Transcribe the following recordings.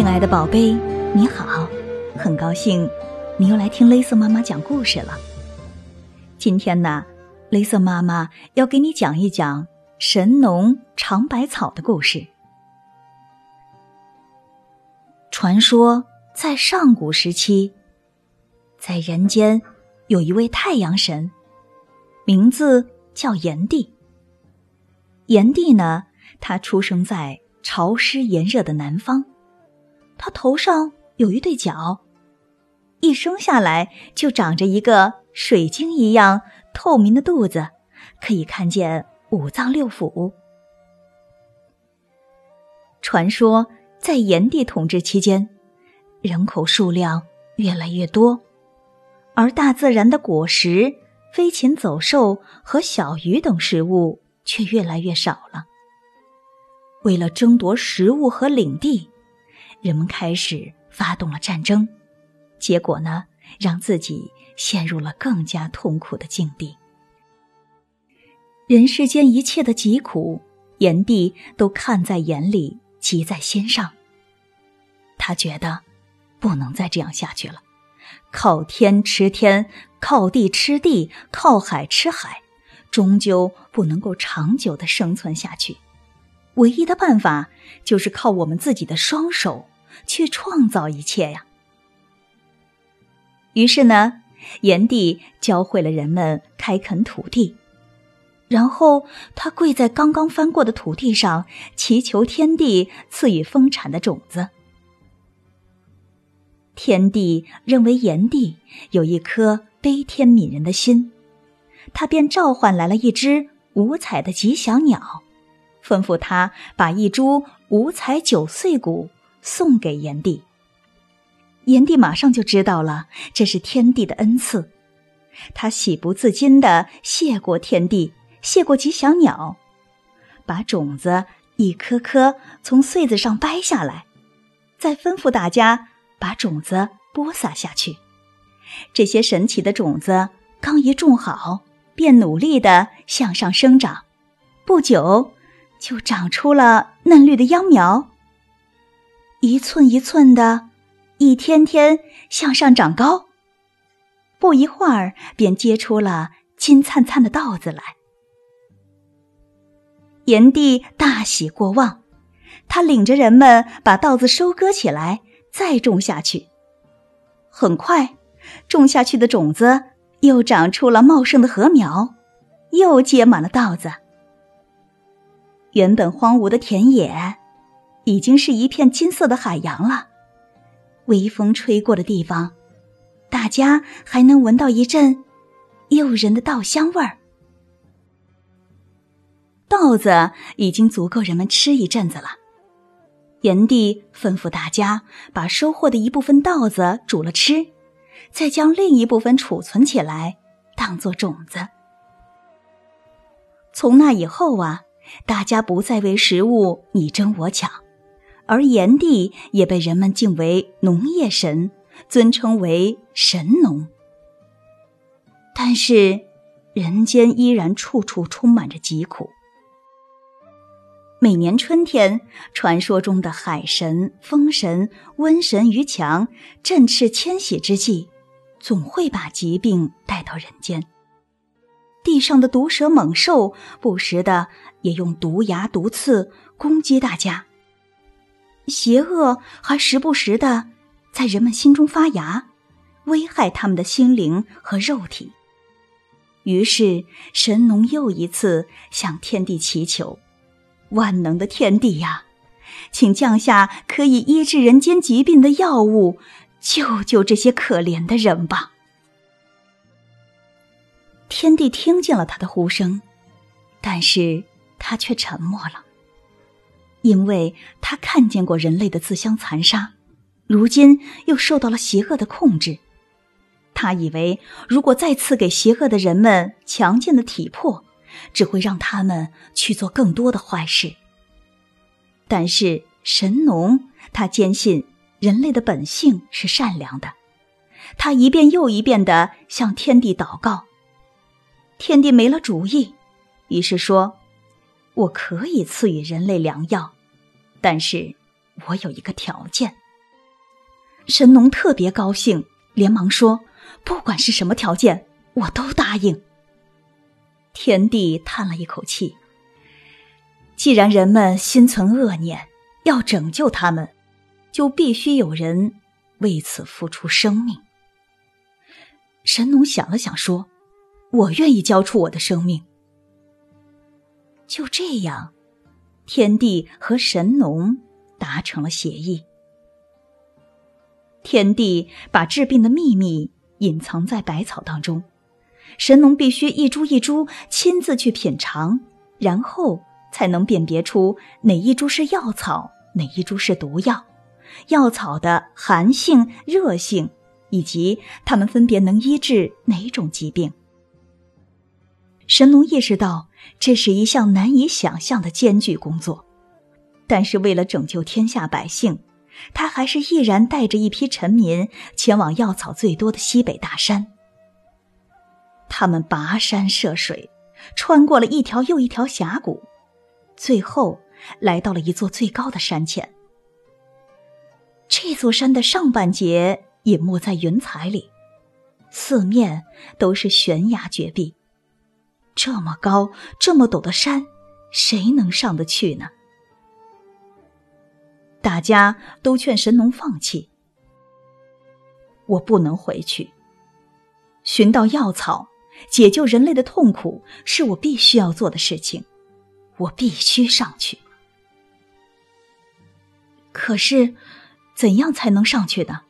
亲爱的宝贝，你好，很高兴你又来听雷瑟妈妈讲故事了。今天呢，雷瑟妈妈要给你讲一讲神农尝百草的故事。传说在上古时期，在人间有一位太阳神，名字叫炎帝。炎帝呢，他出生在潮湿炎热的南方。他头上有一对角，一生下来就长着一个水晶一样透明的肚子，可以看见五脏六腑。传说在炎帝统治期间，人口数量越来越多，而大自然的果实、飞禽走兽和小鱼等食物却越来越少了。为了争夺食物和领地。人们开始发动了战争，结果呢，让自己陷入了更加痛苦的境地。人世间一切的疾苦，炎帝都看在眼里，急在心上。他觉得不能再这样下去了，靠天吃天，靠地吃地，靠海吃海，终究不能够长久的生存下去。唯一的办法就是靠我们自己的双手。去创造一切呀！于是呢，炎帝教会了人们开垦土地，然后他跪在刚刚翻过的土地上，祈求天地赐予丰产的种子。天帝认为炎帝有一颗悲天悯人的心，他便召唤来了一只五彩的吉祥鸟，吩咐他把一株五彩九穗谷。送给炎帝，炎帝马上就知道了这是天帝的恩赐，他喜不自禁的谢过天帝，谢过吉祥鸟，把种子一颗颗从穗子上掰下来，再吩咐大家把种子播撒下去。这些神奇的种子刚一种好，便努力的向上生长，不久就长出了嫩绿的秧苗。一寸一寸的，一天天向上长高。不一会儿，便结出了金灿灿的稻子来。炎帝大喜过望，他领着人们把稻子收割起来，再种下去。很快，种下去的种子又长出了茂盛的禾苗，又结满了稻子。原本荒芜的田野。已经是一片金色的海洋了。微风吹过的地方，大家还能闻到一阵诱人的稻香味儿。稻子已经足够人们吃一阵子了。炎帝吩咐大家把收获的一部分稻子煮了吃，再将另一部分储存起来，当做种子。从那以后啊，大家不再为食物你争我抢。而炎帝也被人们敬为农业神，尊称为神农。但是，人间依然处处充满着疾苦。每年春天，传说中的海神、风神、瘟神于强振翅迁徙之际，总会把疾病带到人间。地上的毒蛇猛兽不时的也用毒牙毒刺攻击大家。邪恶还时不时的在人们心中发芽，危害他们的心灵和肉体。于是神农又一次向天帝祈求：“万能的天帝呀，请降下可以医治人间疾病的药物，救救这些可怜的人吧！”天帝听见了他的呼声，但是他却沉默了。因为他看见过人类的自相残杀，如今又受到了邪恶的控制，他以为如果再次给邪恶的人们强健的体魄，只会让他们去做更多的坏事。但是神农他坚信人类的本性是善良的，他一遍又一遍的向天地祷告，天地没了主意，于是说。我可以赐予人类良药，但是我有一个条件。神农特别高兴，连忙说：“不管是什么条件，我都答应。”天帝叹了一口气：“既然人们心存恶念，要拯救他们，就必须有人为此付出生命。”神农想了想，说：“我愿意交出我的生命。”就这样，天帝和神农达成了协议。天帝把治病的秘密隐藏在百草当中，神农必须一株一株亲自去品尝，然后才能辨别出哪一株是药草，哪一株是毒药，药草的寒性、热性，以及它们分别能医治哪种疾病。神农意识到。这是一项难以想象的艰巨工作，但是为了拯救天下百姓，他还是毅然带着一批臣民前往药草最多的西北大山。他们跋山涉水，穿过了一条又一条峡谷，最后来到了一座最高的山前。这座山的上半截隐没在云彩里，四面都是悬崖绝壁。这么高、这么陡的山，谁能上得去呢？大家都劝神农放弃。我不能回去。寻到药草，解救人类的痛苦，是我必须要做的事情。我必须上去。可是，怎样才能上去呢？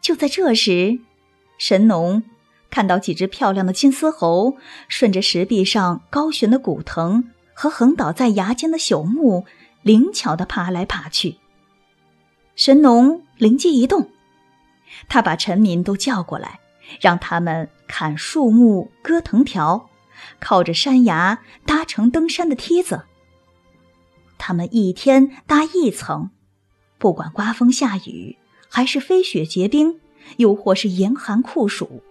就在这时，神农。看到几只漂亮的金丝猴顺着石壁上高悬的古藤和横倒在崖间的朽木，灵巧地爬来爬去。神农灵机一动，他把臣民都叫过来，让他们砍树木、割藤条，靠着山崖搭成登山的梯子。他们一天搭一层，不管刮风下雨，还是飞雪结冰，又或是严寒酷暑。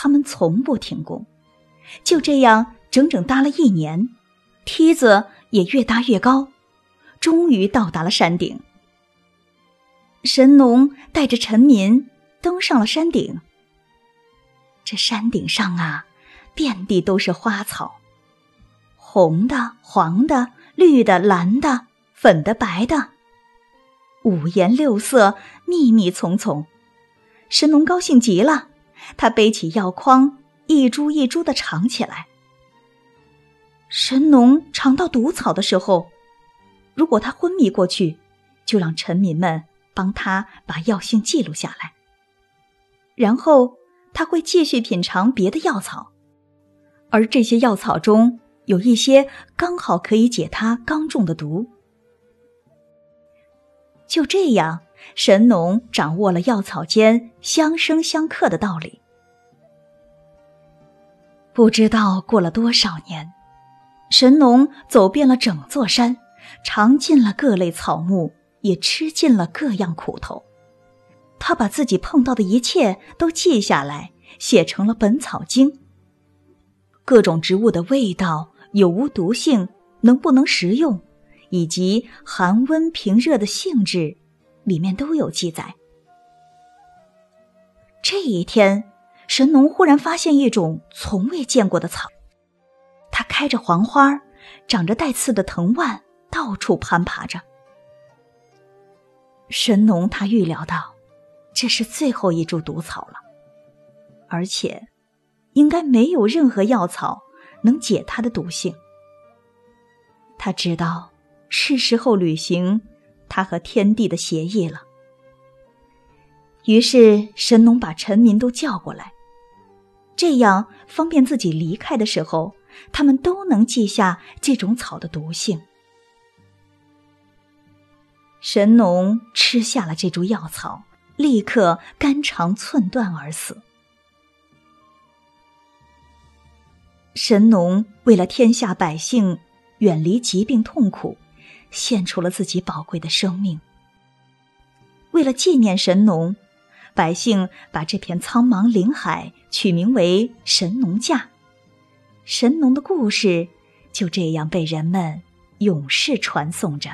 他们从不停工，就这样整整搭了一年，梯子也越搭越高，终于到达了山顶。神农带着臣民登上了山顶。这山顶上啊，遍地都是花草，红的、黄的、绿的、蓝的、粉的、白的，五颜六色，密密丛丛。神农高兴极了。他背起药筐，一株一株的尝起来。神农尝到毒草的时候，如果他昏迷过去，就让臣民们帮他把药性记录下来。然后他会继续品尝别的药草，而这些药草中有一些刚好可以解他刚中的毒。就这样。神农掌握了药草间相生相克的道理。不知道过了多少年，神农走遍了整座山，尝尽了各类草木，也吃尽了各样苦头。他把自己碰到的一切都记下来，写成了《本草经》。各种植物的味道有无毒性，能不能食用，以及寒温平热的性质。里面都有记载。这一天，神农忽然发现一种从未见过的草，它开着黄花，长着带刺的藤蔓，到处攀爬着。神农他预料到，这是最后一株毒草了，而且，应该没有任何药草能解它的毒性。他知道是时候履行。他和天地的协议了。于是神农把臣民都叫过来，这样方便自己离开的时候，他们都能记下这种草的毒性。神农吃下了这株药草，立刻肝肠寸断而死。神农为了天下百姓远离疾病痛苦。献出了自己宝贵的生命。为了纪念神农，百姓把这片苍茫林海取名为神农架。神农的故事就这样被人们永世传颂着。